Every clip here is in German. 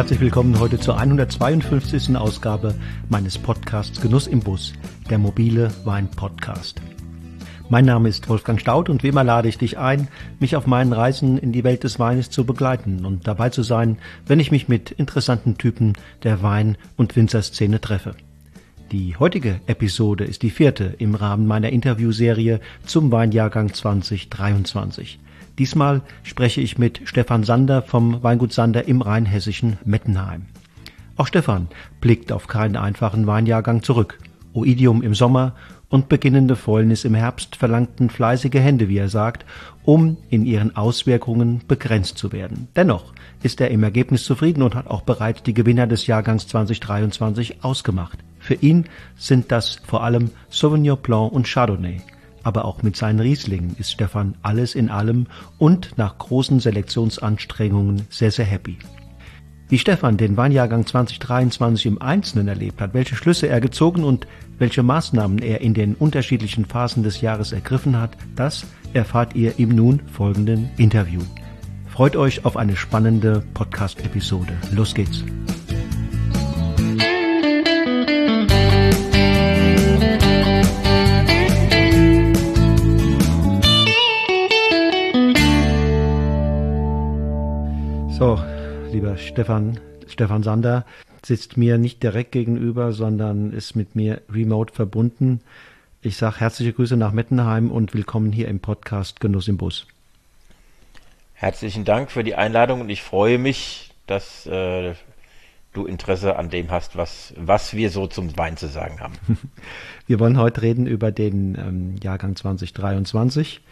herzlich willkommen heute zur 152. Ausgabe meines Podcasts Genuss im Bus, der mobile Wein-Podcast. Mein Name ist Wolfgang Staud und wie immer lade ich dich ein, mich auf meinen Reisen in die Welt des Weines zu begleiten und dabei zu sein, wenn ich mich mit interessanten Typen der Wein- und Winzerszene treffe. Die heutige Episode ist die vierte im Rahmen meiner Interviewserie zum Weinjahrgang 2023. Diesmal spreche ich mit Stefan Sander vom Weingut Sander im rheinhessischen Mettenheim. Auch Stefan blickt auf keinen einfachen Weinjahrgang zurück. Oidium im Sommer und beginnende Fäulnis im Herbst verlangten fleißige Hände, wie er sagt, um in ihren Auswirkungen begrenzt zu werden. Dennoch ist er im Ergebnis zufrieden und hat auch bereits die Gewinner des Jahrgangs 2023 ausgemacht. Für ihn sind das vor allem Sauvignon Blanc und Chardonnay aber auch mit seinen Rieslingen ist Stefan alles in allem und nach großen Selektionsanstrengungen sehr, sehr happy. Wie Stefan den Weinjahrgang 2023 im Einzelnen erlebt hat, welche Schlüsse er gezogen und welche Maßnahmen er in den unterschiedlichen Phasen des Jahres ergriffen hat, das erfahrt ihr im nun folgenden Interview. Freut euch auf eine spannende Podcast-Episode. Los geht's! So, lieber Stefan, Stefan Sander sitzt mir nicht direkt gegenüber, sondern ist mit mir remote verbunden. Ich sage herzliche Grüße nach Mettenheim und willkommen hier im Podcast Genuss im Bus. Herzlichen Dank für die Einladung und ich freue mich, dass äh, du Interesse an dem hast, was, was wir so zum Wein zu sagen haben. Wir wollen heute reden über den ähm, Jahrgang 2023.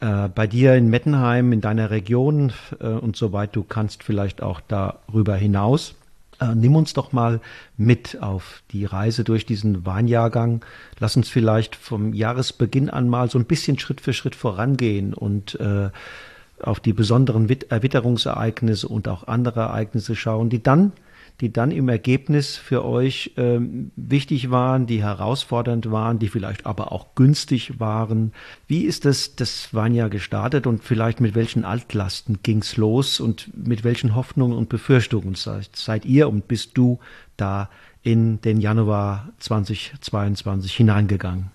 Äh, bei dir in Mettenheim, in deiner Region äh, und soweit du kannst, vielleicht auch darüber hinaus. Äh, nimm uns doch mal mit auf die Reise durch diesen Weinjahrgang. Lass uns vielleicht vom Jahresbeginn an mal so ein bisschen Schritt für Schritt vorangehen und äh, auf die besonderen Erwitterungsereignisse und auch andere Ereignisse schauen, die dann die dann im Ergebnis für euch ähm, wichtig waren, die herausfordernd waren, die vielleicht aber auch günstig waren. Wie ist das, das Vanya gestartet und vielleicht mit welchen Altlasten ging's los und mit welchen Hoffnungen und Befürchtungen seid, seid ihr und bist du da in den Januar 2022 hineingegangen?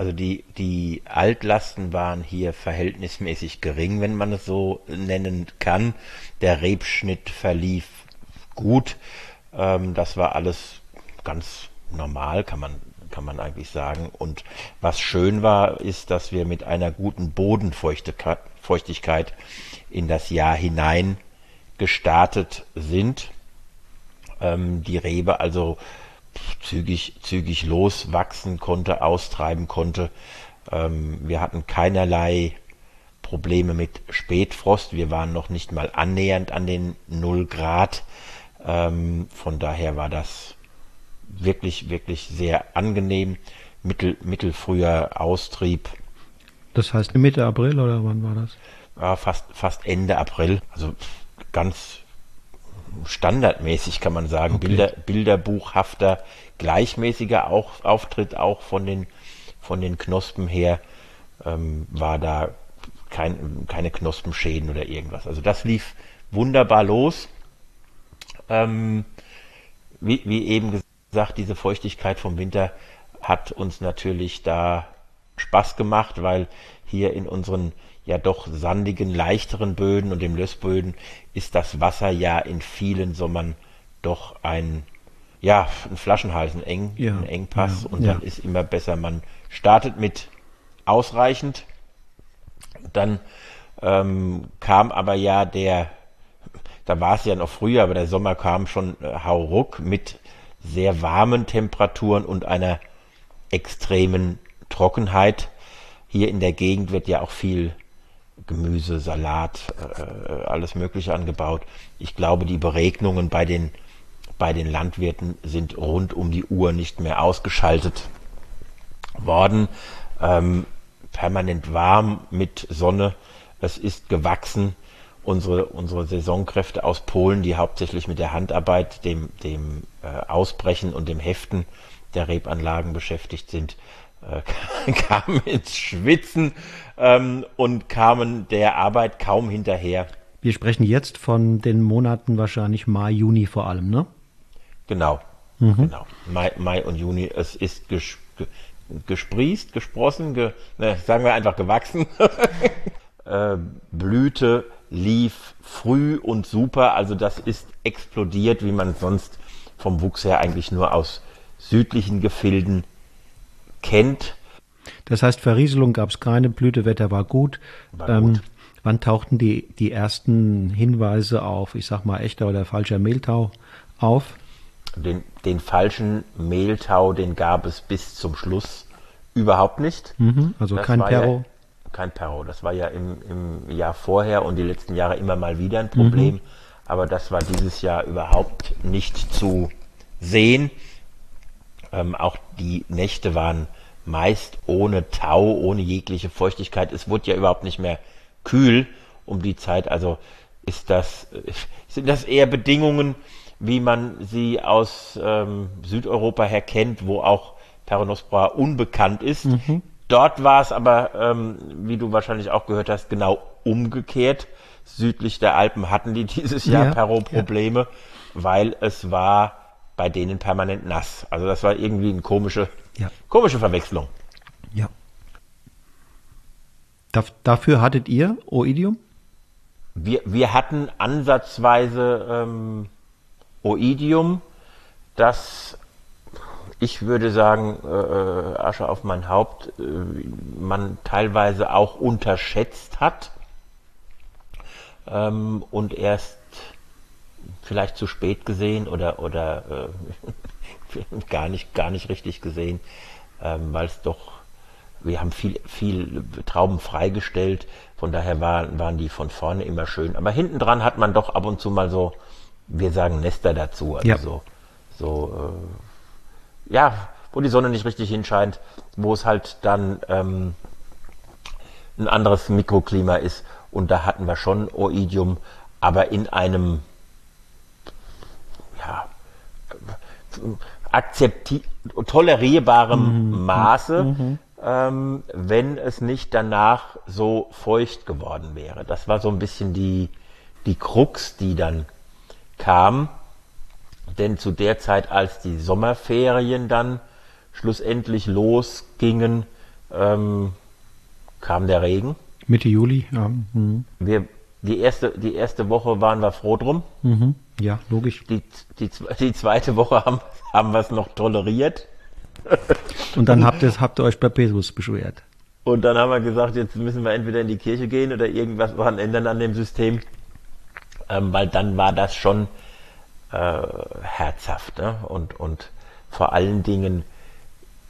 Also die, die Altlasten waren hier verhältnismäßig gering, wenn man es so nennen kann. Der Rebschnitt verlief gut. Ähm, das war alles ganz normal, kann man, kann man eigentlich sagen. Und was schön war, ist, dass wir mit einer guten Bodenfeuchtigkeit in das Jahr hinein gestartet sind. Ähm, die Rebe also zügig, zügig loswachsen konnte, austreiben konnte. Ähm, wir hatten keinerlei Probleme mit Spätfrost. Wir waren noch nicht mal annähernd an den 0 Grad. Ähm, von daher war das wirklich, wirklich sehr angenehm. Mittel, mittelfrüher Austrieb. Das heißt Mitte April oder wann war das? Ja, fast, fast Ende April. Also ganz standardmäßig kann man sagen. Okay. Bilder, Bilderbuchhafter, gleichmäßiger auch, Auftritt auch von den, von den Knospen her ähm, war da kein, keine Knospenschäden oder irgendwas. Also das lief wunderbar los. Ähm, wie, wie eben gesagt, diese Feuchtigkeit vom Winter hat uns natürlich da Spaß gemacht, weil hier in unseren ja doch sandigen, leichteren Böden und dem Lössböden ist das Wasser ja in vielen Sommern doch ein, ja, ein Flaschenhals, ein, Eng, ja, ein Engpass ja, und dann ja. ist immer besser, man startet mit ausreichend, dann ähm, kam aber ja der da war es ja noch früher, aber der Sommer kam schon äh, hauruck mit sehr warmen Temperaturen und einer extremen Trockenheit. Hier in der Gegend wird ja auch viel Gemüse, Salat, äh, alles Mögliche angebaut. Ich glaube, die Beregnungen bei den, bei den Landwirten sind rund um die Uhr nicht mehr ausgeschaltet worden. Ähm, permanent warm mit Sonne. Es ist gewachsen unsere, unsere Saisonkräfte aus Polen, die hauptsächlich mit der Handarbeit, dem, dem äh, Ausbrechen und dem Heften der Rebanlagen beschäftigt sind, äh, kamen ins Schwitzen ähm, und kamen der Arbeit kaum hinterher, Wir sprechen jetzt von den Monaten wahrscheinlich Mai, Juni vor allem, ne? Genau. Mhm. genau. Mai, Mai und Juni. Es ist ges gesprießt, gesprossen, ge ne, sagen wir einfach gewachsen. äh, Blüte lief früh und super. Also das ist explodiert, wie man sonst vom Wuchs her eigentlich nur aus südlichen Gefilden kennt. Das heißt, Verrieselung gab es keine, Blütewetter war gut. War ähm, gut. Wann tauchten die, die ersten Hinweise auf, ich sag mal, echter oder falscher Mehltau auf? Den, den falschen Mehltau, den gab es bis zum Schluss überhaupt nicht. Mhm, also das kein Perro? Ja, kein Perro. Das war ja im, im Jahr vorher und die letzten Jahre immer mal wieder ein Problem. Mhm. Aber das war dieses Jahr überhaupt nicht zu sehen. Ähm, auch die Nächte waren meist ohne Tau, ohne jegliche Feuchtigkeit. Es wurde ja überhaupt nicht mehr kühl um die Zeit. Also ist das, sind das eher Bedingungen, wie man sie aus ähm, Südeuropa her kennt, wo auch Peronospora unbekannt ist. Mhm. Dort war es aber, ähm, wie du wahrscheinlich auch gehört hast, genau umgekehrt. Südlich der Alpen hatten die dieses Jahr ja, Perro-Probleme, ja. weil es war bei denen permanent nass. Also das war irgendwie eine komische, ja. komische Verwechslung. Ja. dafür hattet ihr Oidium? Wir, wir hatten ansatzweise ähm, Oidium, das ich würde sagen, äh, äh, Asche auf mein Haupt, äh, man teilweise auch unterschätzt hat ähm, und erst vielleicht zu spät gesehen oder, oder äh, gar, nicht, gar nicht richtig gesehen, ähm, weil es doch, wir haben viel, viel Trauben freigestellt, von daher war, waren die von vorne immer schön. Aber hinten dran hat man doch ab und zu mal so, wir sagen Nester dazu, also ja. so, so äh, ja, wo die Sonne nicht richtig hinscheint, wo es halt dann ähm, ein anderes Mikroklima ist. Und da hatten wir schon Oidium, aber in einem ja, akzepti tolerierbarem mhm. Maße, mhm. Ähm, wenn es nicht danach so feucht geworden wäre. Das war so ein bisschen die, die Krux, die dann kam. Denn zu der Zeit, als die Sommerferien dann schlussendlich losgingen, ähm, kam der Regen. Mitte Juli, ja. Mhm. Wir, die, erste, die erste Woche waren wir froh drum. Mhm. Ja, logisch. Die, die, die zweite Woche haben, haben wir es noch toleriert. Und dann habt ihr, habt ihr euch bei Petrus beschwert. Und dann haben wir gesagt, jetzt müssen wir entweder in die Kirche gehen oder irgendwas ändern an dem System. Ähm, weil dann war das schon äh, herzhaft ne? und, und vor allen Dingen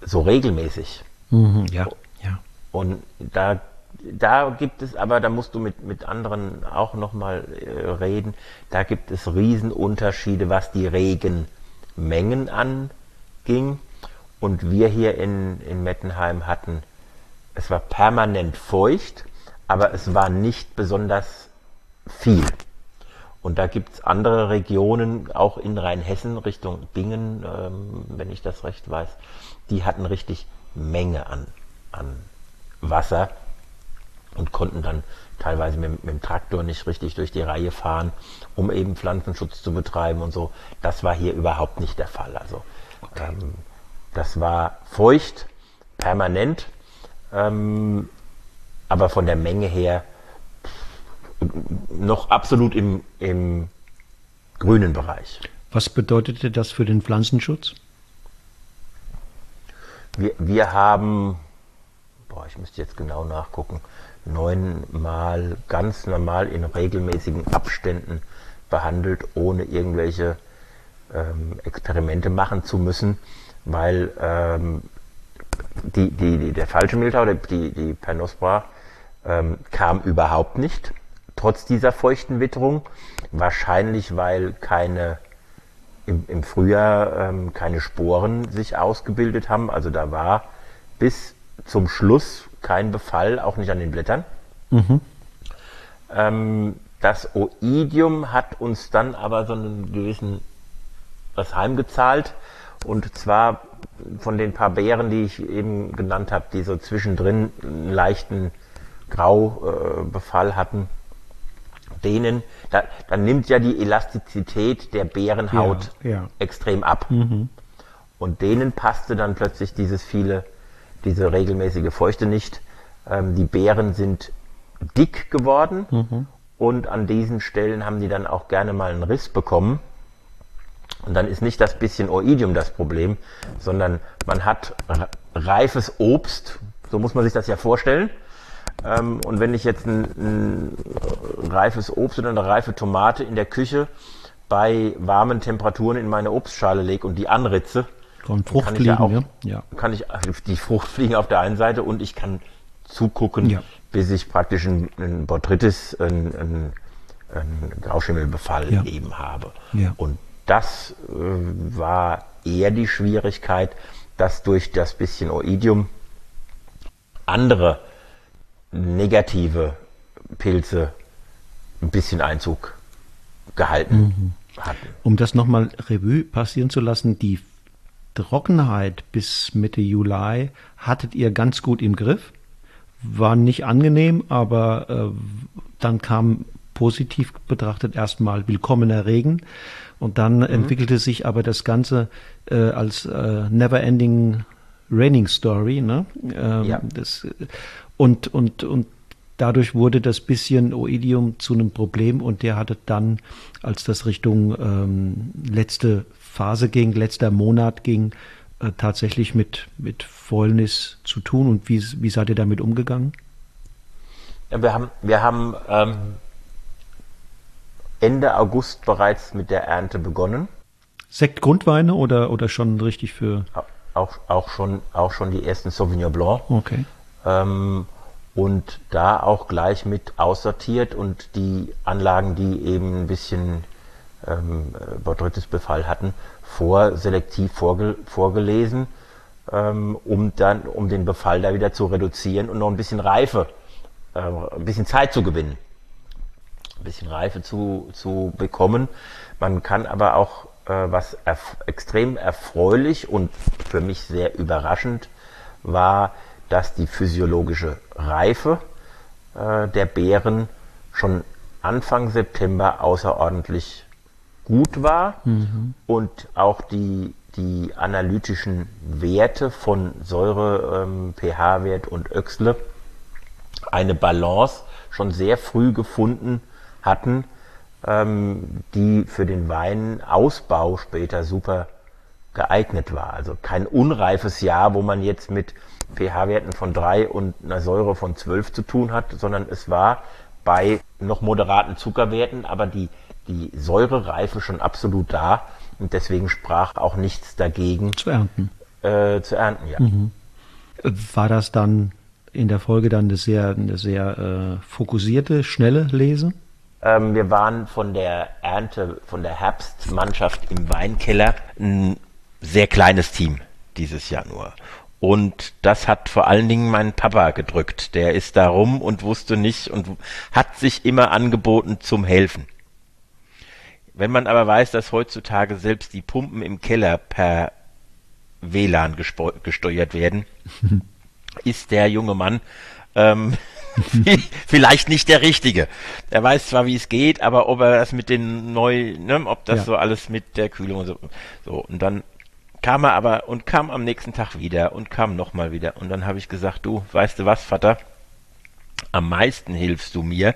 so regelmäßig. Mhm, ja, ja. Und da da gibt es aber, da musst du mit, mit anderen auch nochmal äh, reden, da gibt es Riesenunterschiede, was die Regenmengen anging. Und wir hier in, in Mettenheim hatten, es war permanent feucht, aber es war nicht besonders viel. Und da gibt es andere Regionen, auch in Rheinhessen, Richtung Bingen, ähm, wenn ich das recht weiß, die hatten richtig Menge an, an Wasser und konnten dann teilweise mit, mit, dem Traktor nicht richtig durch die Reihe fahren, um eben Pflanzenschutz zu betreiben und so. Das war hier überhaupt nicht der Fall. Also okay. ähm, das war feucht, permanent, ähm, aber von der Menge her noch absolut im, im grünen Bereich. Was bedeutete das für den Pflanzenschutz? Wir, wir haben, boah, ich müsste jetzt genau nachgucken, neunmal ganz normal in regelmäßigen Abständen behandelt, ohne irgendwelche ähm, Experimente machen zu müssen, weil ähm, die, die, die, der falsche Mehltau, die, die Pernospora, ähm, kam überhaupt nicht, trotz dieser feuchten Witterung. Wahrscheinlich, weil keine im, im Frühjahr ähm, keine Sporen sich ausgebildet haben. Also da war bis zum Schluss kein Befall, auch nicht an den Blättern. Mhm. Ähm, das Oidium hat uns dann aber so einen gewissen was heimgezahlt. Und zwar von den paar Beeren, die ich eben genannt habe, die so zwischendrin einen leichten Graubefall hatten. Denen, da, dann nimmt ja die Elastizität der Bärenhaut Ja, ja. extrem ab. Und denen passte dann plötzlich dieses viele, diese regelmäßige Feuchte nicht. Ähm, die Beeren sind dick geworden und an diesen Stellen haben die dann auch gerne mal einen Riss bekommen. Und dann ist nicht das bisschen Oidium das Problem, sondern man hat re- reifes Obst, so muss man sich das ja vorstellen. Ähm, und wenn ich jetzt ein, ein reifes Obst oder eine reife Tomate in der Küche bei warmen Temperaturen in meine Obstschale lege und die anritze, Von kann ich ja Fruchtfliegen, auch, ja. kann ich also die Frucht fliegen auf der einen Seite und ich kann zugucken, Ja. bis ich praktisch einen, einen Botrytis, einen, einen Grauschimmelbefall Ja. eben habe. Ja. Und das äh, war eher die Schwierigkeit, dass durch das bisschen Oidium andere negative Pilze ein bisschen Einzug gehalten hatten. Um das nochmal Revue passieren zu lassen, die Trockenheit bis Mitte Juli hattet ihr ganz gut im Griff. War nicht angenehm, aber äh, dann kam positiv betrachtet erstmal willkommener Regen und dann entwickelte sich aber das Ganze äh, als äh, Never-Ending Raining Story. Ne? Ähm, Ja. das, und, und, und dadurch wurde das bisschen Oidium zu einem Problem und der hatte dann, als das Richtung ähm, letzte Phase ging, letzter Monat ging, äh, tatsächlich mit, mit Fäulnis zu tun. Und wie, wie seid ihr damit umgegangen? Ja, wir haben, wir haben ähm, Ende August bereits mit der Ernte begonnen. Sekt Grundweine oder, oder schon richtig für. Au- Auch, auch, schon, auch schon die ersten Sauvignon Blanc. Okay. Ähm, und da auch gleich mit aussortiert und die Anlagen, die eben ein bisschen ähm, Botrytis-Befall hatten, vorselektiv vorge vorgelesen, ähm, um dann, um den Befall da wieder zu reduzieren und noch ein bisschen Reife, äh, ein bisschen Zeit zu gewinnen, ein bisschen Reife zu, zu bekommen. Man kann aber auch, was erf extrem erfreulich und für mich sehr überraschend war, dass die physiologische Reife äh, der Beeren schon Anfang September außerordentlich gut war und auch die, die analytischen Werte von Säure, ähm, pH-Wert und Öxle eine Balance schon sehr früh gefunden hatten, ähm, die für den Weinausbau später super geeignet war. Also kein unreifes Jahr, wo man jetzt mit pH-Werten von 3 und einer Säure von 12 zu tun hat, sondern es war bei noch moderaten Zuckerwerten, aber die, die Säurereife schon absolut da und deswegen sprach auch nichts dagegen Zu ernten. äh, zu ernten. Ja. War das dann in der Folge dann eine sehr, eine sehr äh, fokussierte, schnelle Lese? Ähm, wir waren von der Ernte, von der Herbstmannschaft im Weinkeller ein sehr kleines Team dieses Jahr nur. Und das hat vor allen Dingen meinen Papa gedrückt. Der ist da rum und wusste nicht und hat sich immer angeboten zum Helfen. Wenn man aber weiß, dass heutzutage selbst die Pumpen im Keller per WLAN gesteuert werden, ist der junge Mann ähm, vielleicht nicht der Richtige. Er weiß zwar, wie es geht, aber ob er das mit den neu, ne, ob das Ja. so alles mit der Kühlung und so, so. Und dann kam er aber und kam am nächsten Tag wieder und kam nochmal wieder. Und dann habe ich gesagt, du, weißt du was, Vater? Am meisten hilfst du mir,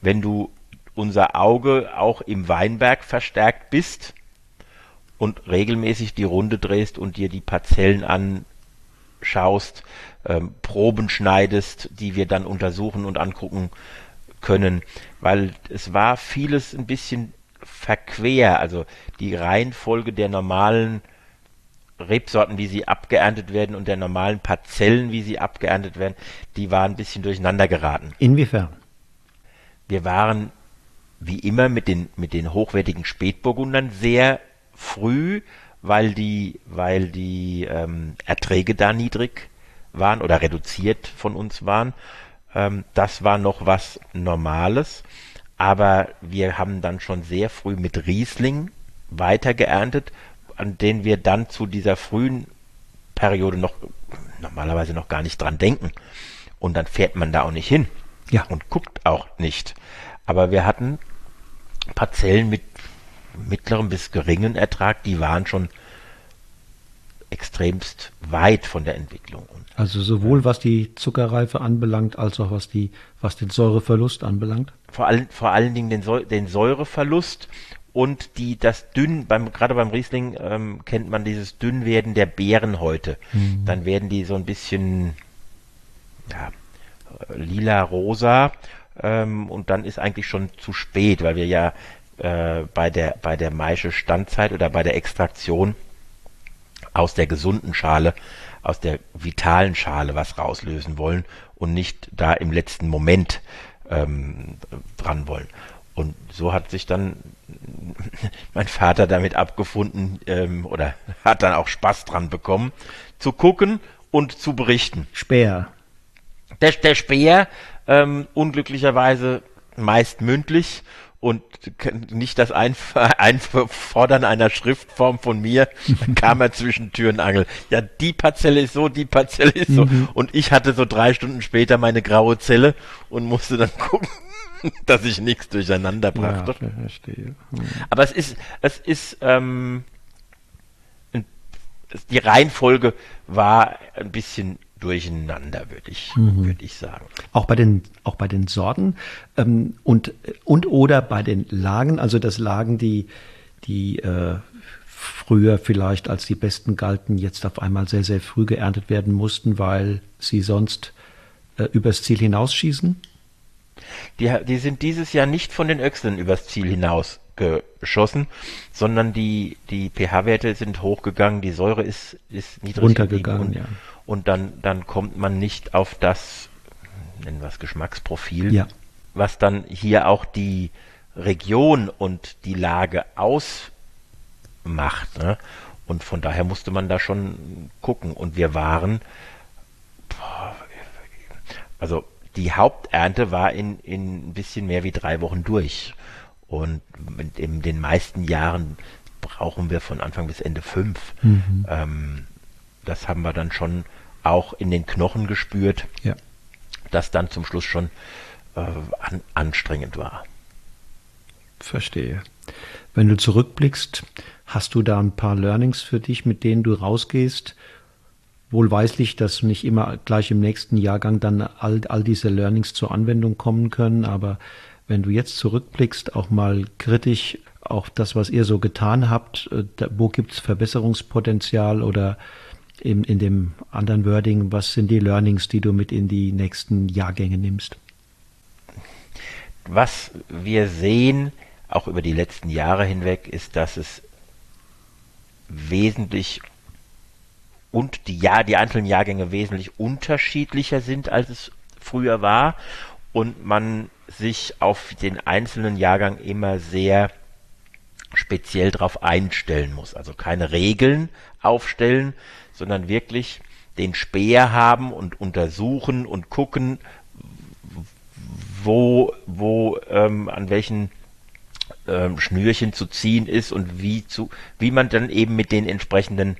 wenn du unser Auge auch im Weinberg verstärkt bist und regelmäßig die Runde drehst und dir die Parzellen anschaust, ähm, Proben schneidest, die wir dann untersuchen und angucken können, weil es war vieles ein bisschen verquer, also die Reihenfolge der normalen Rebsorten, wie sie abgeerntet werden und der normalen Parzellen, wie sie abgeerntet werden, die waren ein bisschen durcheinander geraten. Inwiefern? Wir waren wie immer mit den, mit den hochwertigen Spätburgundern sehr früh, weil die, weil die ähm, Erträge da niedrig waren oder reduziert von uns waren. Ähm, das war noch was Normales. Aber wir haben dann schon sehr früh mit Riesling weiter geerntet, an den wir dann zu dieser frühen Periode noch normalerweise noch gar nicht dran denken. Und dann fährt man da auch nicht hin Ja. und guckt auch nicht. Aber wir hatten Parzellen mit mittlerem bis geringen Ertrag, die waren schon extremst weit von der Entwicklung. Also sowohl was die Zuckerreife anbelangt, als auch was die, was den Säureverlust anbelangt? Vor allen, vor allen Dingen den, den Säureverlust und die, das dünn, beim, gerade beim Riesling ähm, kennt man dieses Dünnwerden der Beeren heute. Mhm. Dann werden die so ein bisschen, ja, lila-rosa, ähm, und dann ist eigentlich schon zu spät, weil wir ja äh, bei der, bei der Maische Standzeit oder bei der Extraktion aus der gesunden Schale, aus der vitalen Schale was rauslösen wollen und nicht da im letzten Moment ähm, dran wollen. Und so hat sich dann mein Vater damit abgefunden ähm, oder hat dann auch Spaß dran bekommen, zu gucken und zu berichten. Speer. Der, der Speer, ähm, unglücklicherweise meist mündlich, und nicht das Einf Einfordern einer Schriftform von mir, kam er zwischen Tür und Angel. Ja, die Parzelle ist so, die Parzelle ist so. Mhm. Und ich hatte so drei Stunden später meine graue Zelle und musste dann gucken, dass ich nichts durcheinander brachte. Ja, verstehe. Mhm. Aber es ist, es ist, ähm, die Reihenfolge war ein bisschen durcheinander, würde ich, mhm. würde ich sagen. Auch bei den, auch bei den Sorten ähm, und, und oder bei den Lagen, also das Lagen, die, die äh, früher vielleicht als die besten galten, jetzt auf einmal sehr, sehr früh geerntet werden mussten, weil sie sonst äh, übers Ziel hinausschießen? Die, die sind dieses Jahr nicht von den Öchseln übers Ziel hinaus geschossen, sondern die, die pH-Werte sind hochgegangen, die Säure ist, ist niedrig runtergegangen. Und, ja. Und dann, dann kommt man nicht auf das, nennen wir es Geschmacksprofil, ja. was dann hier auch die Region und die Lage ausmacht. Ne? Und von daher musste man da schon gucken. Und wir waren, also die Haupternte war in, in ein bisschen mehr wie drei Wochen durch. Und in den meisten Jahren brauchen wir von Anfang bis Ende fünf. Mhm. Ähm, das haben wir dann schon auch in den Knochen gespürt, ja. dass dann zum Schluss schon äh, an, anstrengend war. Verstehe. Wenn du zurückblickst, hast du da ein paar Learnings für dich, mit denen du rausgehst? Wohlweislich, dass nicht immer gleich im nächsten Jahrgang dann all, all diese Learnings zur Anwendung kommen können, aber wenn du jetzt zurückblickst, auch mal kritisch auf das, was ihr so getan habt, äh, wo gibt es Verbesserungspotenzial oder in, in dem anderen Wording, was sind die Learnings, die du mit in die nächsten Jahrgänge nimmst? Was wir sehen, auch über die letzten Jahre hinweg, ist, dass es wesentlich und die, ja, die einzelnen Jahrgänge wesentlich unterschiedlicher sind, als es früher war und man sich auf den einzelnen Jahrgang immer sehr speziell darauf einstellen muss. Also keine Regeln aufstellen, sondern wirklich den Speer haben und untersuchen und gucken, wo, wo ähm, an welchen ähm, Schnürchen zu ziehen ist und wie zu, wie man dann eben mit den entsprechenden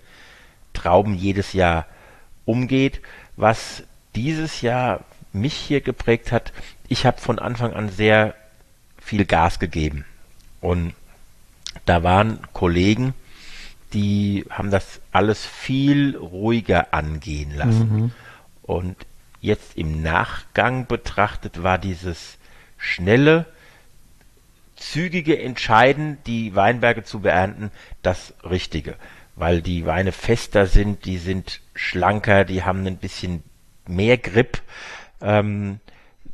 Trauben jedes Jahr umgeht. Was dieses Jahr mich hier geprägt hat, ich habe von Anfang an sehr viel Gas gegeben. Und da waren Kollegen, die haben das alles viel ruhiger angehen lassen. Mhm. Und jetzt im Nachgang betrachtet war dieses schnelle, zügige Entscheiden, die Weinberge zu beernten, das Richtige. Weil die Weine fester sind, die sind schlanker, die haben ein bisschen mehr Grip. Ähm,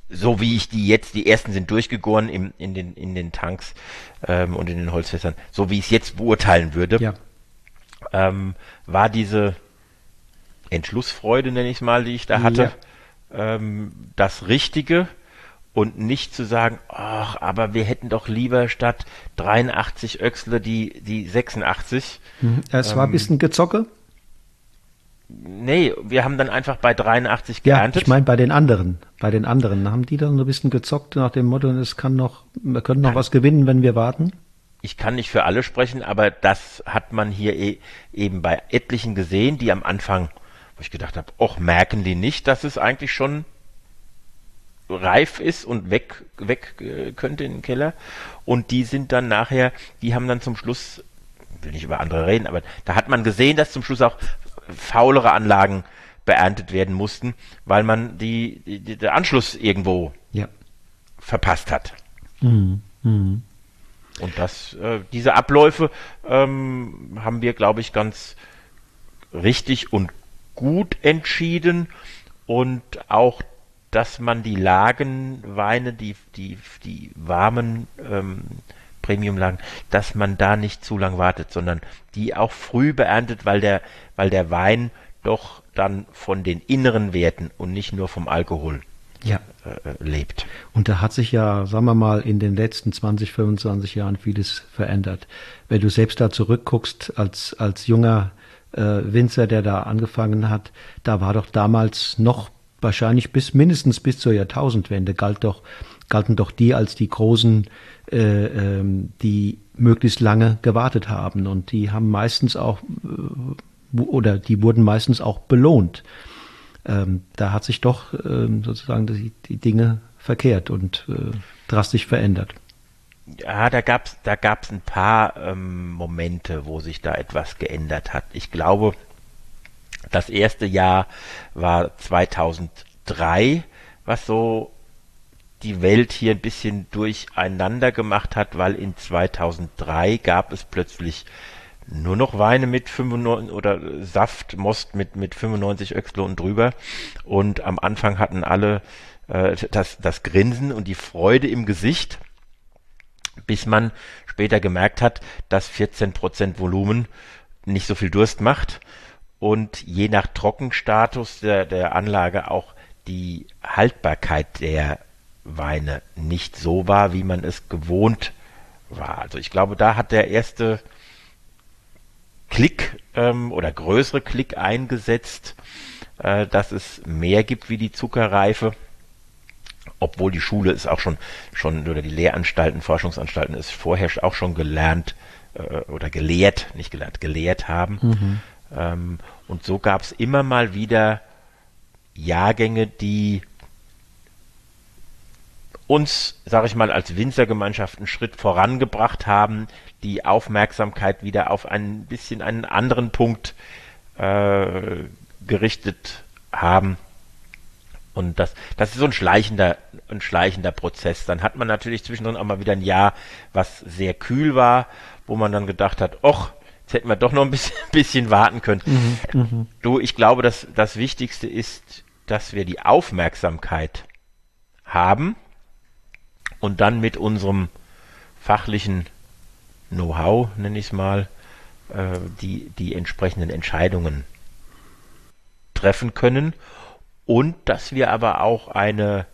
so wie ich die jetzt, die ersten sind durchgegoren im, in, den, in den Tanks ähm, und in den Holzfässern, so wie ich es jetzt beurteilen würde, ja. Ähm, war diese Entschlussfreude, nenne ich es mal, die ich da hatte, ja. ähm, das Richtige und nicht zu sagen, ach, aber wir hätten doch lieber statt 83 Öxle die, die 86. Mhm. Es war ein bisschen Gezocke? Nee, wir haben dann einfach bei 83 geerntet. Ja, ich meine bei den anderen. Bei den anderen haben die dann so ein bisschen gezockt nach dem Motto, es kann noch, wir können noch was gewinnen, wenn wir warten. Ich kann nicht für alle sprechen, aber das hat man hier e eben bei etlichen gesehen, die am Anfang, wo ich gedacht habe, och, merken die nicht, dass es eigentlich schon reif ist und weg, weg äh, könnte in den Keller. Und die sind dann nachher, die haben dann zum Schluss, will nicht über andere reden, aber da hat man gesehen, dass zum Schluss auch faulere Anlagen beerntet werden mussten, weil man die, die der Anschluss irgendwo ja. verpasst hat. Mhm. Mhm. Und das, äh, diese Abläufe ähm, haben wir, glaube ich, ganz richtig und gut entschieden und auch, dass man die Lagenweine, die, die, die warmen ähm, Premiumlagen, dass man da nicht zu lang wartet, sondern die auch früh beerntet, weil der, weil der Wein doch dann von den inneren Werten und nicht nur vom Alkohol ja. Äh, lebt. Und da hat sich ja, sagen wir mal, in den letzten 20, 25 Jahren vieles verändert. Wenn du selbst da zurückguckst, als, als junger äh, Winzer, der da angefangen hat, da war doch damals noch wahrscheinlich bis mindestens bis zur Jahrtausendwende galt doch, galten doch die als die großen, äh, ähm, die möglichst lange gewartet haben. Und die haben meistens auch, äh, oder die wurden meistens auch belohnt ähm, da hat sich doch ähm, sozusagen die, die, Dinge verkehrt und äh, drastisch verändert. Ja, da gab's da gab's ein paar ähm, Momente, wo sich da etwas geändert hat. Ich glaube, das erste Jahr war 2003, was so die Welt hier ein bisschen durcheinander gemacht hat, weil in 2003 gab es plötzlich nur noch Weine mit 95 oder Saft, Most mit, mit 95 Öxle und drüber. Und am Anfang hatten alle äh, das, das Grinsen und die Freude im Gesicht, bis man später gemerkt hat, dass 14% Volumen nicht so viel Durst macht und je nach Trockenstatus der, der Anlage auch die Haltbarkeit der Weine nicht so war, wie man es gewohnt war. Also ich glaube, da hat der erste Klick ähm, oder größere Klick eingesetzt, äh, dass es mehr gibt wie die Zuckerreife. Obwohl die Schule ist auch schon, schon oder die Lehranstalten, Forschungsanstalten ist vorher auch schon gelernt äh, oder gelehrt, nicht gelernt, gelehrt haben. Mhm. Ähm, und so gab es immer mal wieder Jahrgänge, die uns, sage ich mal, als Winzergemeinschaft einen Schritt vorangebracht haben, die Aufmerksamkeit wieder auf ein bisschen einen anderen Punkt äh, gerichtet haben. Und das, das ist so ein schleichender, ein schleichender Prozess. Dann hat man natürlich zwischendrin auch mal wieder ein Jahr, was sehr kühl war, wo man dann gedacht hat, och, jetzt hätten wir doch noch ein bisschen, bisschen warten können. Mhm, mhm, du, ich glaube, dass das Wichtigste ist, dass wir die Aufmerksamkeit haben, und dann mit unserem fachlichen Know-how, nenne ich es mal, äh, die, die entsprechenden Entscheidungen treffen können und dass wir aber auch eine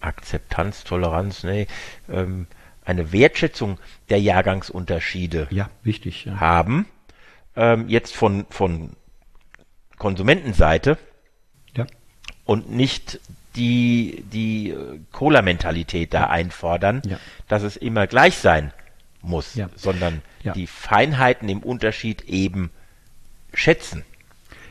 Akzeptanz, Toleranz, nee, ähm, eine Wertschätzung der Jahrgangsunterschiede ja, wichtig, ja. haben. Ähm, jetzt von, von Konsumentenseite ja. und nicht die die äh, Cola-Mentalität da einfordern, ja. dass es immer gleich sein muss, ja. sondern ja. die Feinheiten im Unterschied eben schätzen.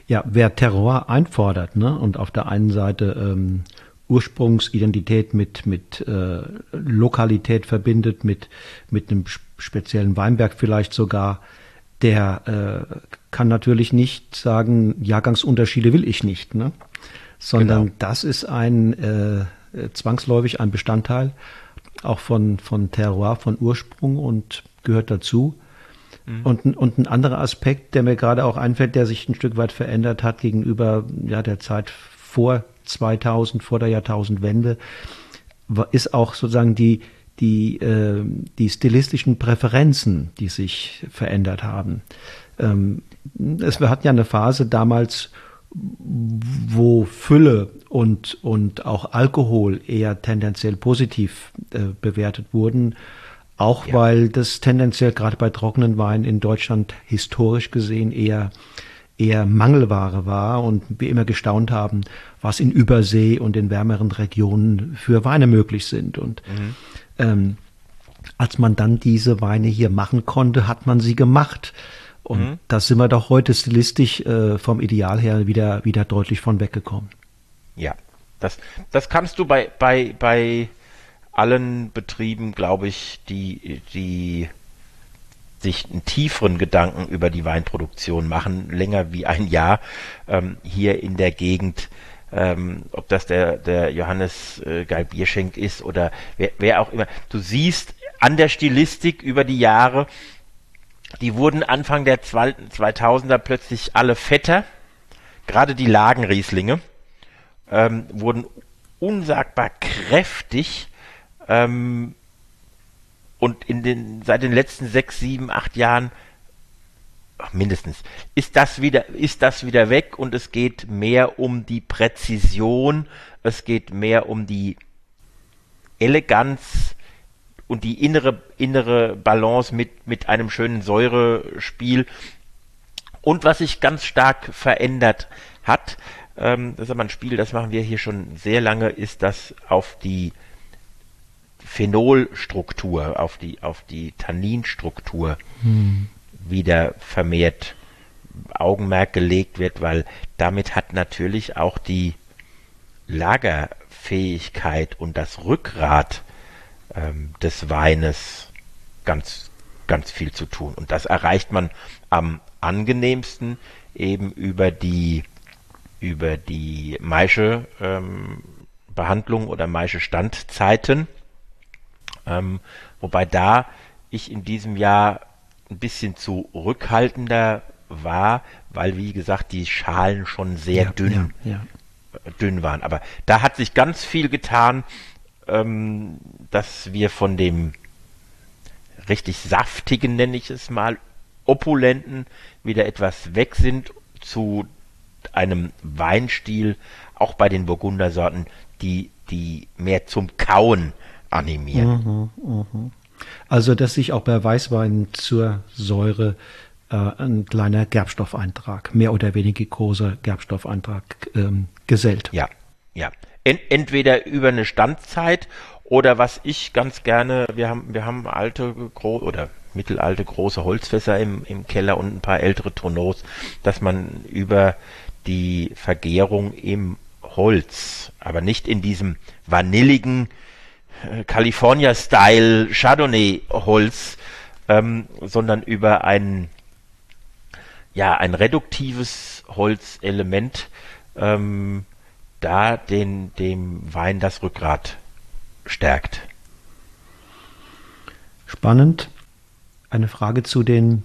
Ja, wer Terror einfordert, ne, und auf der einen Seite ähm, Ursprungsidentität mit mit äh, Lokalität verbindet, mit mit einem speziellen Weinberg vielleicht sogar, der äh, kann natürlich nicht sagen, Jahrgangsunterschiede will ich nicht, ne? Sondern genau. das ist ein äh, zwangsläufig ein Bestandteil auch von, von Terroir, von Ursprung und gehört dazu. Mhm. Und, und ein anderer Aspekt, der mir gerade auch einfällt, der sich ein Stück weit verändert hat gegenüber ja, der Zeit vor 2000, vor der Jahrtausendwende, ist auch sozusagen die, die, äh, die stilistischen Präferenzen, die sich verändert haben. Ähm, es, wir hatten ja eine Phase damals, wo Fülle und, und auch Alkohol eher tendenziell positiv äh, bewertet wurden, auch ja. weil das tendenziell gerade bei trockenen Weinen in Deutschland historisch gesehen eher eher Mangelware war und wir immer gestaunt haben, was in Übersee und in wärmeren Regionen für Weine möglich sind. Und mhm. ähm, als man dann diese Weine hier machen konnte, hat man sie gemacht. Und mhm. da sind wir doch heute stilistisch äh, vom Ideal her wieder, wieder deutlich von weggekommen. Ja, Das, das kannst du bei, bei, bei allen Betrieben, glaube ich, die, die sich einen tieferen Gedanken über die Weinproduktion machen, länger wie ein Jahr ähm, hier in der Gegend, ähm, ob das der, der Johannes äh, Geil Bierschenk ist oder wer, wer auch immer. Du siehst an der Stilistik über die Jahre, die wurden Anfang der 2000er plötzlich alle fetter. Gerade die Lagenrieslinge ähm, wurden unsagbar kräftig. Ähm, und in den, seit den letzten sechs, sieben, acht Jahren ach, mindestens, ist das wieder, ist das wieder weg und es geht mehr um die Präzision, es geht mehr um die Eleganz, und die innere, innere Balance mit, mit einem schönen Säurespiel. Und was sich ganz stark verändert hat, ähm, das ist aber ein Spiel, das machen wir hier schon sehr lange, ist das auf die Phenolstruktur, auf die, auf die Tanninstruktur hm. wieder vermehrt Augenmerk gelegt wird, weil damit hat natürlich auch die Lagerfähigkeit und das Rückgrat ähm, des Weines ganz, ganz viel zu tun. Und das erreicht man am angenehmsten eben über die, über die Maische ähm, Behandlung oder Maische Standzeiten. Ähm, wobei da ich in diesem Jahr ein bisschen zurückhaltender war, weil wie gesagt die Schalen schon sehr ja, dünn, ja, ja. dünn waren. Aber da hat sich ganz viel getan ähm, dass wir von dem richtig saftigen, nenne ich es mal, opulenten wieder etwas weg sind zu einem Weinstil, auch bei den Burgundersorten, die, die mehr zum Kauen animieren. Mhm, mh. Also, dass sich auch bei Weißwein zur Säure äh, ein kleiner Gerbstoffeintrag, mehr oder weniger großer Gerbstoffeintrag ähm, gesellt. Ja, ja entweder über eine Standzeit oder was ich ganz gerne, wir haben, wir haben alte oder mittelalte große Holzfässer im, im Keller und ein paar ältere Tonneaus, dass man über die Vergärung im Holz, aber nicht in diesem vanilligen äh, California-Style Chardonnay-Holz, ähm, sondern über ein ja ein reduktives Holzelement ähm, da den, dem Wein das Rückgrat stärkt. Spannend. Eine Frage zu den,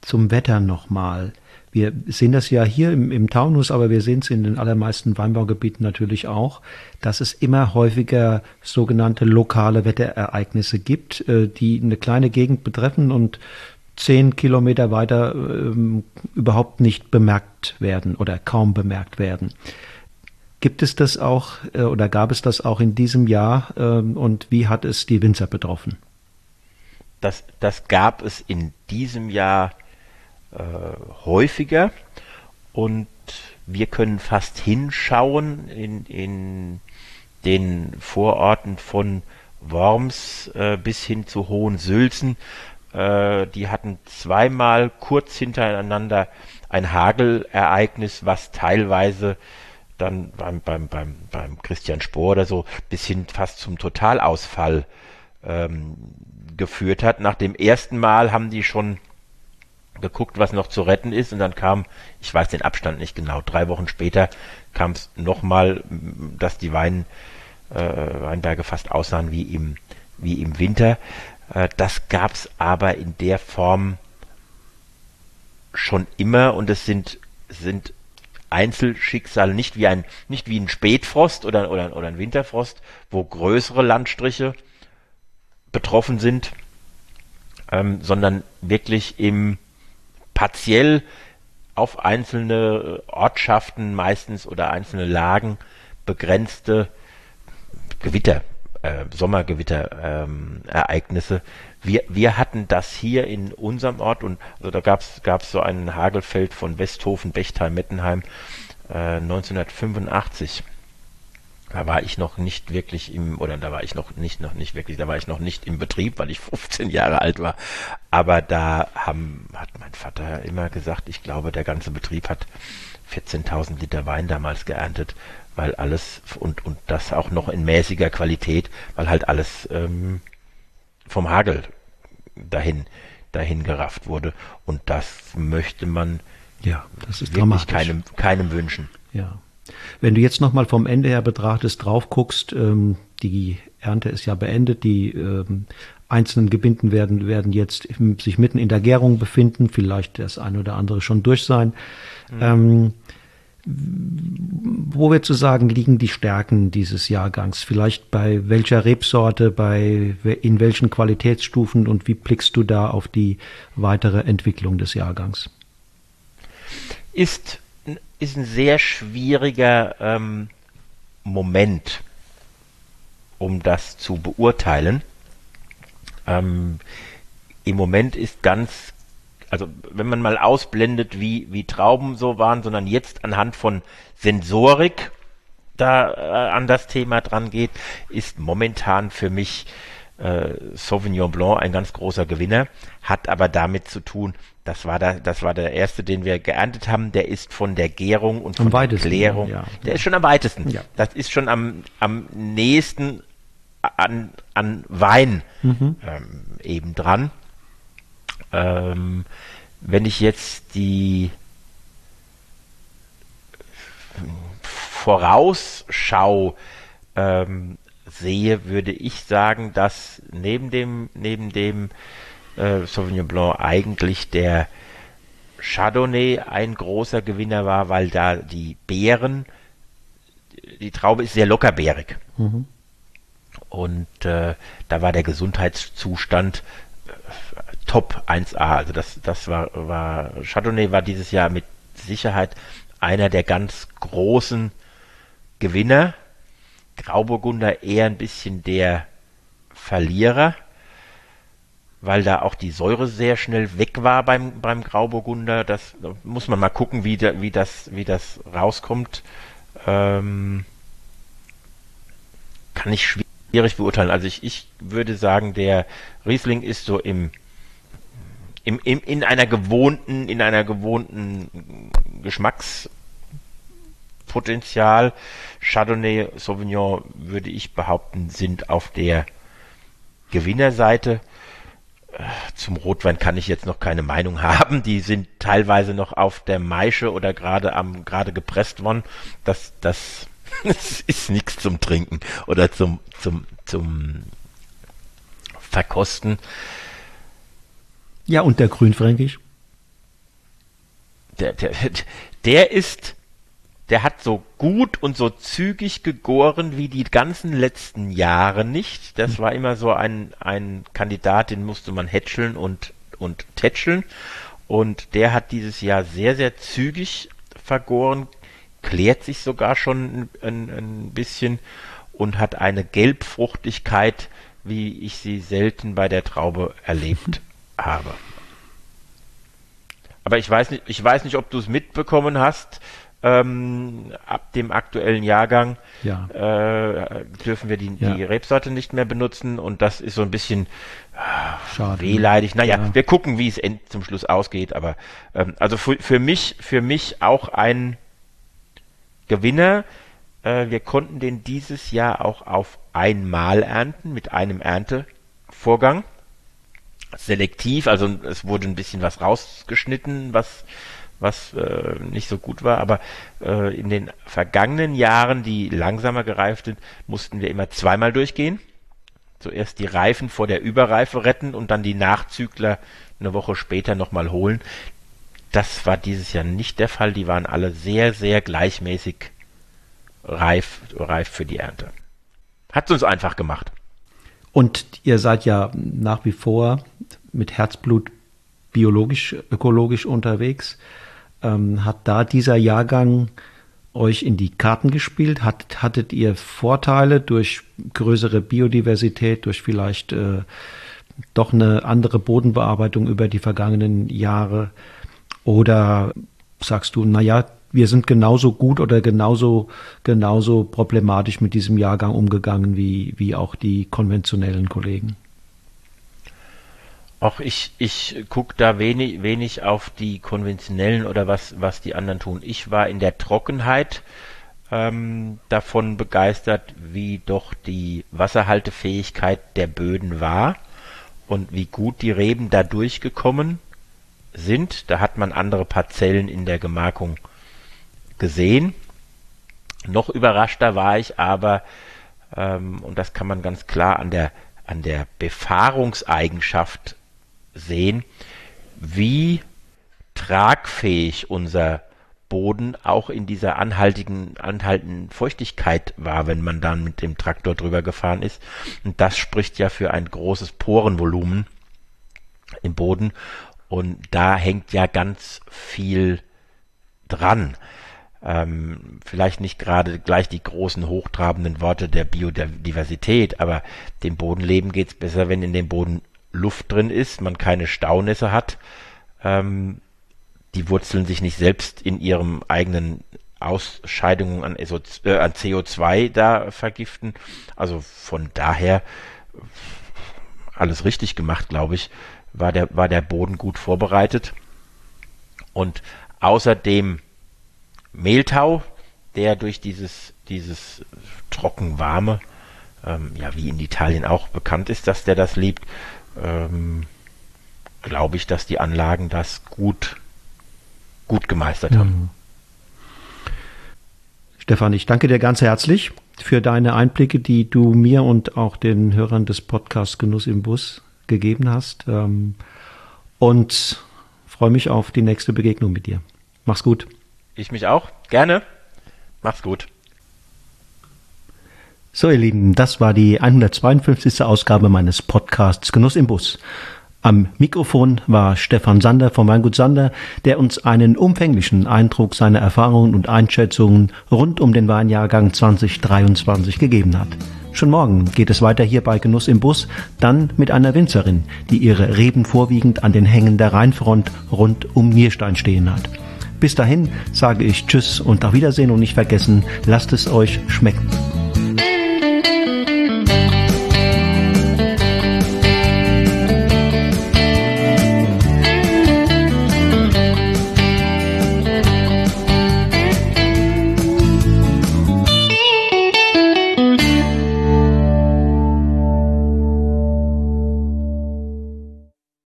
zum Wetter nochmal. Wir sehen das ja hier im, im Taunus, aber wir sehen es in den allermeisten Weinbaugebieten natürlich auch, dass es immer häufiger sogenannte lokale Wetterereignisse gibt, äh, die eine kleine Gegend betreffen und zehn Kilometer weiter ähm, überhaupt nicht bemerkt werden oder kaum bemerkt werden. Gibt es das auch äh, oder gab es das auch in diesem Jahr ähm, und wie hat es die Winzer betroffen? Das, das gab es in diesem Jahr äh, häufiger und wir können fast hinschauen in, in den Vororten von Worms äh, bis hin zu Hohensülzen. Äh, die hatten zweimal kurz hintereinander ein Hagelereignis, was teilweise dann beim, beim, beim, beim Christian Spohr oder so bis hin fast zum Totalausfall ähm, geführt hat. Nach dem ersten Mal haben die schon geguckt, was noch zu retten ist und dann kam, ich weiß den Abstand nicht genau, drei Wochen später kam es nochmal, dass die Wein, äh, Weinberge fast aussahen wie im, wie im Winter. Äh, das gab es aber in der Form schon immer und es sind, sind Einzelschicksale, nicht wie ein, nicht wie ein Spätfrost oder, oder, oder ein Winterfrost, wo größere Landstriche betroffen sind, ähm, sondern wirklich im partiell auf einzelne Ortschaften meistens oder einzelne Lagen begrenzte Gewitter, äh, Sommergewitterereignisse. Ähm, wir, wir hatten das hier in unserem Ort und also da gab es so ein Hagelfeld von Westhofen, Bechtheim, Mettenheim äh, 1985. Da war ich noch nicht wirklich im, oder da war ich noch nicht, noch nicht wirklich, da war ich noch nicht im Betrieb, weil ich 15 Jahre alt war. Aber da haben, hat mein Vater immer gesagt, ich glaube, der ganze Betrieb hat 14.000 Liter Wein damals geerntet, weil alles und, und das auch noch in mäßiger Qualität, weil halt alles ähm, vom Hagel dahin, dahin gerafft wurde. Und das möchte man ja, das ist wirklich keinem, keinem wünschen. Ja. Wenn du jetzt nochmal vom Ende her betrachtest, drauf guckst, ähm, die Ernte ist ja beendet, die ähm, einzelnen Gebinden werden, werden jetzt sich mitten in der Gärung befinden, vielleicht das eine oder andere schon durch sein. Mhm. Ähm, wo wir zu sagen, liegen die Stärken dieses Jahrgangs? Vielleicht bei welcher Rebsorte, bei in welchen Qualitätsstufen und wie blickst du da auf die weitere Entwicklung des Jahrgangs? Ist, ist ein sehr schwieriger ähm, Moment, um das zu beurteilen. Ähm, Im Moment ist ganz also wenn man mal ausblendet, wie, wie Trauben so waren, sondern jetzt anhand von Sensorik da äh, an das Thema dran geht, ist momentan für mich äh, Sauvignon Blanc ein ganz großer Gewinner, hat aber damit zu tun, das war der, das war der erste, den wir geerntet haben, der ist von der Gärung und von der Klärung, ja. der ist schon am weitesten. Ja. Das ist schon am, am nächsten an, an Wein mhm. ähm, eben dran. Ähm, wenn ich jetzt die Vorausschau ähm, sehe, würde ich sagen, dass neben dem, neben dem äh, Sauvignon Blanc eigentlich der Chardonnay ein großer Gewinner war, weil da die Beeren, die Traube ist sehr lockerbeerig. Mhm. Und äh, da war der Gesundheitszustand top 1A. Also das, das war, war, Chardonnay war dieses Jahr mit Sicherheit einer der ganz großen Gewinner. Grauburgunder eher ein bisschen der Verlierer, weil da auch die Säure sehr schnell weg war beim, beim Grauburgunder. Das da muss man mal gucken, wie, da, wie, das, wie das rauskommt. Ähm, kann ich schwierig beurteilen. Also ich, ich würde sagen, der Riesling ist so im im, im, in einer gewohnten, in einer gewohnten Geschmackspotenzial. Chardonnay, Sauvignon, würde ich behaupten, sind auf der Gewinnerseite. Äh, zum Rotwein kann ich jetzt noch keine Meinung haben. Die sind teilweise noch auf der Maische oder gerade am, gerade gepresst worden. Das, das, das ist nichts zum Trinken oder zum, zum, zum Verkosten. Ja, und der Grünfränkisch? Der, der, der ist, der hat so gut und so zügig gegoren wie die ganzen letzten Jahre nicht. Das war immer so ein, ein Kandidat, den musste man hätscheln und, und tätscheln. Und der hat dieses Jahr sehr, sehr zügig vergoren, klärt sich sogar schon ein, ein bisschen und hat eine Gelbfruchtigkeit, wie ich sie selten bei der Traube erlebt habe. Aber ich weiß nicht, ich weiß nicht, ob du es mitbekommen hast. Ähm, ab dem aktuellen Jahrgang ja. äh, dürfen wir die, ja. die Rebsorte nicht mehr benutzen und das ist so ein bisschen äh, wehleidig. Naja, ja. wir gucken, wie es zum Schluss ausgeht, aber ähm, also für, für mich, für mich auch ein Gewinner. Äh, wir konnten den dieses Jahr auch auf einmal ernten mit einem Erntevorgang selektiv, also es wurde ein bisschen was rausgeschnitten, was was äh, nicht so gut war, aber äh, in den vergangenen Jahren, die langsamer gereift sind, mussten wir immer zweimal durchgehen. Zuerst die Reifen vor der Überreife retten und dann die Nachzügler eine Woche später nochmal holen. Das war dieses Jahr nicht der Fall. Die waren alle sehr, sehr gleichmäßig reif, reif für die Ernte. Hat es uns einfach gemacht. Und ihr seid ja nach wie vor mit Herzblut biologisch, ökologisch unterwegs. Ähm, hat da dieser Jahrgang euch in die Karten gespielt? Hat, hattet ihr Vorteile durch größere Biodiversität, durch vielleicht äh, doch eine andere Bodenbearbeitung über die vergangenen Jahre? Oder sagst du, naja, wir sind genauso gut oder genauso, genauso problematisch mit diesem Jahrgang umgegangen wie, wie auch die konventionellen Kollegen. Auch ich, ich gucke da wenig, wenig auf die konventionellen oder was, was die anderen tun. Ich war in der Trockenheit ähm, davon begeistert, wie doch die Wasserhaltefähigkeit der Böden war und wie gut die Reben da durchgekommen sind. Da hat man andere Parzellen in der Gemarkung gesehen. Noch überraschter war ich aber, ähm, und das kann man ganz klar an der, an der Befahrungseigenschaft sehen, wie tragfähig unser Boden auch in dieser anhaltigen, anhaltenden Feuchtigkeit war, wenn man dann mit dem Traktor drüber gefahren ist. Und das spricht ja für ein großes Porenvolumen im Boden. Und da hängt ja ganz viel dran. Ähm, vielleicht nicht gerade gleich die großen hochtrabenden Worte der Biodiversität, aber dem Bodenleben geht's besser, wenn in dem Boden Luft drin ist, man keine Staunässe hat, ähm, die Wurzeln sich nicht selbst in ihrem eigenen Ausscheidungen an, äh, an CO2 da vergiften. Also von daher alles richtig gemacht, glaube ich, war der, war der Boden gut vorbereitet. Und außerdem Mehltau, der durch dieses, dieses trocken-warme, ähm, ja, wie in Italien auch bekannt ist, dass der das liebt, ähm, glaube ich, dass die Anlagen das gut gut gemeistert haben. Mhm. Stefan, ich danke dir ganz herzlich für deine Einblicke, die du mir und auch den Hörern des Podcasts Genuss im Bus gegeben hast. Ähm, und freue mich auf die nächste Begegnung mit dir. Mach's gut. Ich mich auch. Gerne. Mach's gut. So, ihr Lieben, das war die 152. Ausgabe meines Podcasts Genuss im Bus. Am Mikrofon war Stefan Sander vom Weingut Sander, der uns einen umfänglichen Eindruck seiner Erfahrungen und Einschätzungen rund um den Weinjahrgang 2023 gegeben hat. Schon morgen geht es weiter hier bei Genuss im Bus, dann mit einer Winzerin, die ihre Reben vorwiegend an den Hängen der Rheinfront rund um Nierstein stehen hat. Bis dahin sage ich Tschüss und auf Wiedersehen und nicht vergessen, lasst es euch schmecken.